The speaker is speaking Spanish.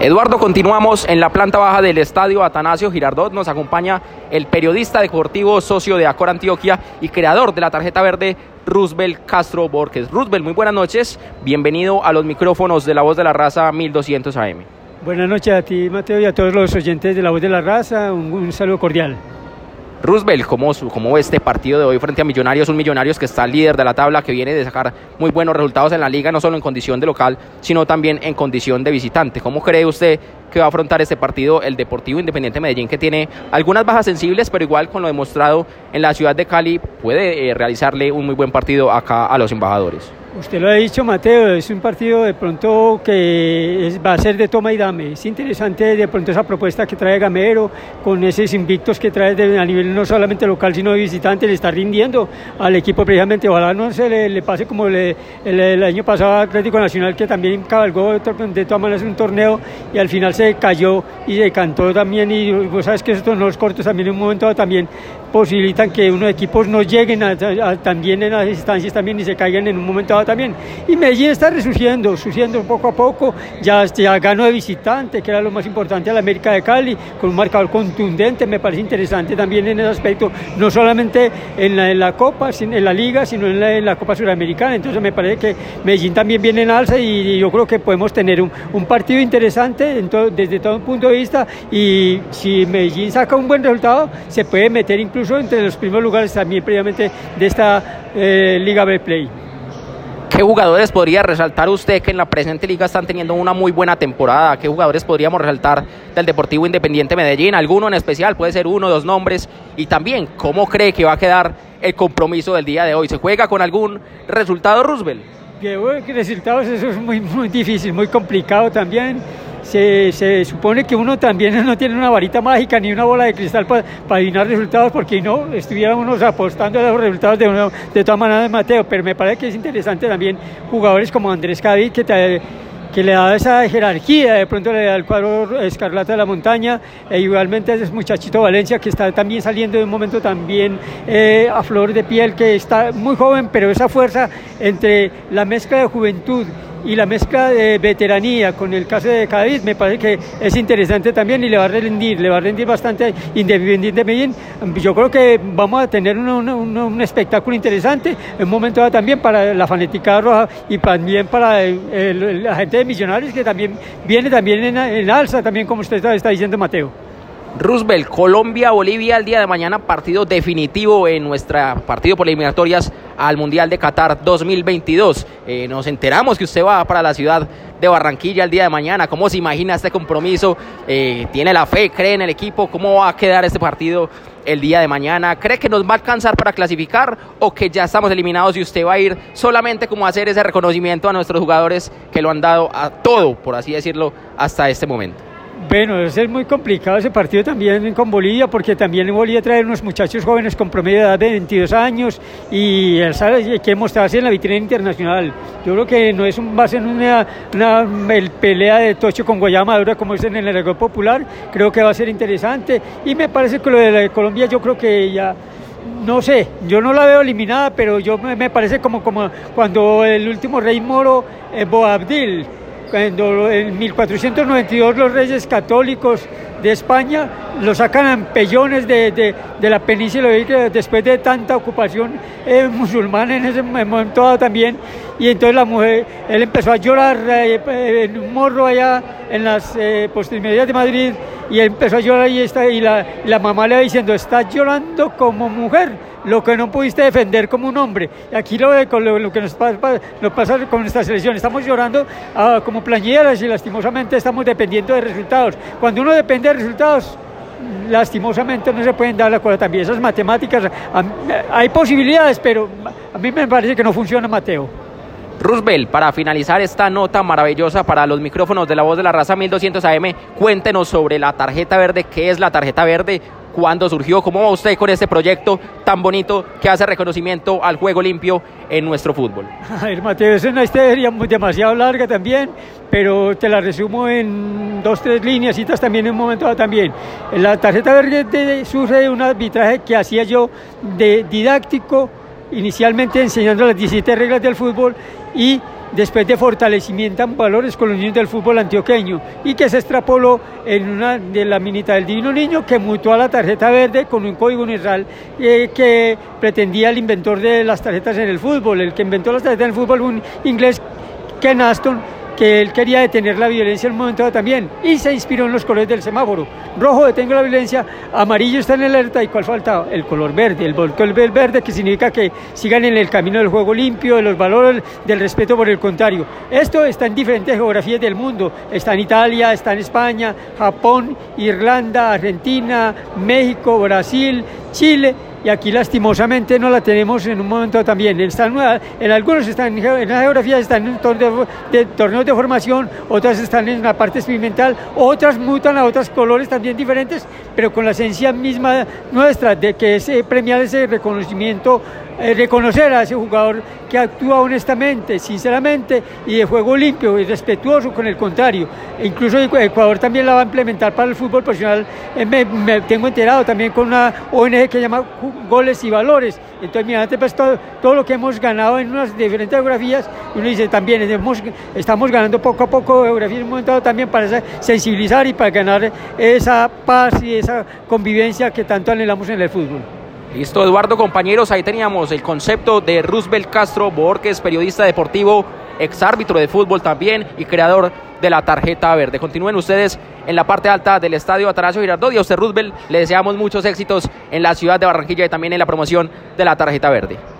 Eduardo, continuamos en la planta baja del estadio Atanasio Girardot. Nos acompaña el periodista deportivo, socio de Acor Antioquia y creador de la tarjeta verde, Roosevelt Castro Borges. Roosevelt, muy buenas noches. Bienvenido a los micrófonos de La Voz de la Raza 1200 AM. Buenas noches a ti, Mateo, y a todos los oyentes de La Voz de la Raza. Un, un saludo cordial. Roosevelt, ¿cómo, ¿cómo ve este partido de hoy frente a Millonarios? Un Millonarios que está líder de la tabla, que viene de sacar muy buenos resultados en la liga, no solo en condición de local, sino también en condición de visitante. ¿Cómo cree usted que va a afrontar este partido el Deportivo Independiente Medellín, que tiene algunas bajas sensibles, pero igual con lo demostrado en la ciudad de Cali, puede eh, realizarle un muy buen partido acá a los embajadores? Usted lo ha dicho, Mateo, es un partido de pronto que va a ser de toma y dame. Es interesante de pronto esa propuesta que trae Gamero, con esos invictos que trae a nivel no solamente local, sino de visitante, le está rindiendo al equipo precisamente. Ojalá no se le, pase como el, año pasado Atlético Nacional, que también cabalgó de, todas maneras un torneo y al final se cayó y se cantó también. Y vos sabes que estos torneos cortos también en un momento también posibilitan que unos equipos no lleguen también en las instancias también y se caigan en un momento dado también. Y Medellín está resurgiendo, resurgiendo poco a poco, ya, ya ganó de visitante, que era lo más importante a la América de Cali, con un marcador contundente, me parece interesante también en ese aspecto, no solamente en la, en la Copa, en la Liga, sino en la, Copa Suramericana, entonces me parece que Medellín también viene en alza y, yo creo que podemos tener un, un partido interesante desde todo punto de vista. Y si Medellín saca un buen resultado, se puede meter incluso entre los primeros lugares también previamente de esta eh, Liga B Play. ¿Qué jugadores podría resaltar usted que en la presente liga están teniendo una muy buena temporada? ¿Qué jugadores podríamos resaltar del Deportivo Independiente Medellín? ¿Alguno en especial? Puede ser uno, dos nombres. Y también, ¿cómo cree que va a quedar el compromiso del día de hoy? ¿Se juega con algún resultado, Roosevelt? Que resultados, eso es muy, muy difícil, muy complicado también se, supone que uno también no tiene una varita mágica ni una bola de cristal para adivinar resultados, porque no estuviéramos apostando a los resultados de, uno, de todas maneras Mateo, pero me parece que es interesante también jugadores como Andrés Cádiz, que que le da esa jerarquía, de pronto le da el cuadro Escarlata de la Montaña, e igualmente ese muchachito Valencia que está también saliendo de un momento también eh, a flor de piel, que está muy joven, pero esa fuerza entre la mezcla de juventud y la mezcla de veteranía con el caso de Cádiz me parece que es interesante también y le va a rendir, le va a rendir bastante Independiente de Medellín. Yo creo que vamos a tener un, espectáculo interesante, un momento también para la fanática roja y también para la gente de Millonarios que también viene también en, en alza, también como usted está diciendo Mateo. Roosevelt, Colombia, Bolivia el día de mañana, partido definitivo en nuestra partido por eliminatorias al Mundial de Qatar 2022. Eh, nos enteramos que usted va para la ciudad de Barranquilla el día de mañana. ¿Cómo se imagina este compromiso? Eh, ¿Tiene la fe? ¿Cree en el equipo? ¿Cómo va a quedar este partido el día de mañana? ¿Cree que nos va a alcanzar para clasificar o que ya estamos eliminados y usted va a ir solamente como a hacer ese reconocimiento a nuestros jugadores que lo han dado a todo, por así decirlo, hasta este momento? Bueno, es muy complicado ese partido también con Bolivia, porque también en Bolivia trae unos muchachos jóvenes con promedio de edad de 22 años y hay que mostrarse en la vitrina internacional. Yo creo que no es un, va a ser una, una pelea de Tocho con Guayama Madura como es en el Reggae Popular, creo que va a ser interesante y me parece que lo de, la Colombia yo creo que ya no sé, yo no la veo eliminada, pero yo me, parece como, como cuando el último rey moro, eh, Boabdil, cuando en 1492 los reyes católicos de España lo sacan en pellones de, la península después de tanta ocupación eh, musulmana en ese momento también. Y entonces la mujer él empezó a llorar eh, en un morro allá en las eh, de Madrid y él empezó a llorar y, está, y la, la mamá le va diciendo estás llorando como mujer lo que no pudiste defender como un hombre. Y aquí lo, lo, lo que nos pasa, pasa, con nuestra selección, estamos llorando ah, como plañeras y lastimosamente estamos dependiendo de resultados. Cuando uno depende de resultados, lastimosamente no se pueden dar la cosa también. Esas matemáticas, hay posibilidades, pero a mí me parece que no funciona, Mateo. Roosevelt, para finalizar esta nota maravillosa para los micrófonos de la voz de la raza 1200 AM, cuéntenos sobre la tarjeta verde, qué es la tarjeta verde, cuándo surgió, cómo va usted con este proyecto tan bonito que hace reconocimiento al juego limpio en nuestro fútbol. A ver, Mateo, es una historia demasiado larga también, pero te la resumo en dos, tres líneas, también en un momento también. La tarjeta verde surge de un arbitraje que hacía yo de didáctico, inicialmente enseñando las 17 reglas del fútbol y después de fortalecimiento en valores niños del fútbol antioqueño y que se extrapoló en una de la minita del Divino Niño que mutó a la tarjeta verde con un código universal eh, que pretendía el inventor de las tarjetas en el fútbol, el que inventó las tarjetas en el fútbol, un inglés Ken Aston, que él quería detener la violencia en un momento también y se inspiró en los colores del semáforo. Rojo detengo la violencia, amarillo está en alerta y cuál falta? El color verde, el color verde que significa que sigan en el camino del juego limpio, de los valores del respeto por el contrario. Esto está en diferentes geografías del mundo, está en Italia, está en España, Japón, Irlanda, Argentina, México, Brasil, Chile y aquí lastimosamente no la tenemos en un momento también. Están, en algunos están en la geografía están en torneos de, torneos de formación, otras están en la parte experimental, otras mutan a otros colores también diferentes, pero con la esencia misma nuestra de que es eh, premiar ese reconocimiento eh, reconocer a ese jugador que actúa honestamente, sinceramente y de juego limpio y respetuoso con el contrario. E incluso Ecuador también la va a implementar para el fútbol profesional. Eh, me, tengo enterado también con una ONG que se llama Goles y Valores. Entonces, mira, pues todo, todo, lo que hemos ganado en unas diferentes geografías, uno dice también, estamos ganando poco a poco geografías en un momento también para sensibilizar y para ganar esa paz y esa convivencia que tanto anhelamos en el fútbol. Listo, Eduardo, compañeros, ahí teníamos el concepto de Roosevelt Castro Borges, periodista deportivo, exárbitro de fútbol también y creador de la tarjeta verde. Continúen ustedes en la parte alta del estadio Atanasio Girardot y a usted, le deseamos muchos éxitos en la ciudad de Barranquilla y también en la promoción de la tarjeta verde.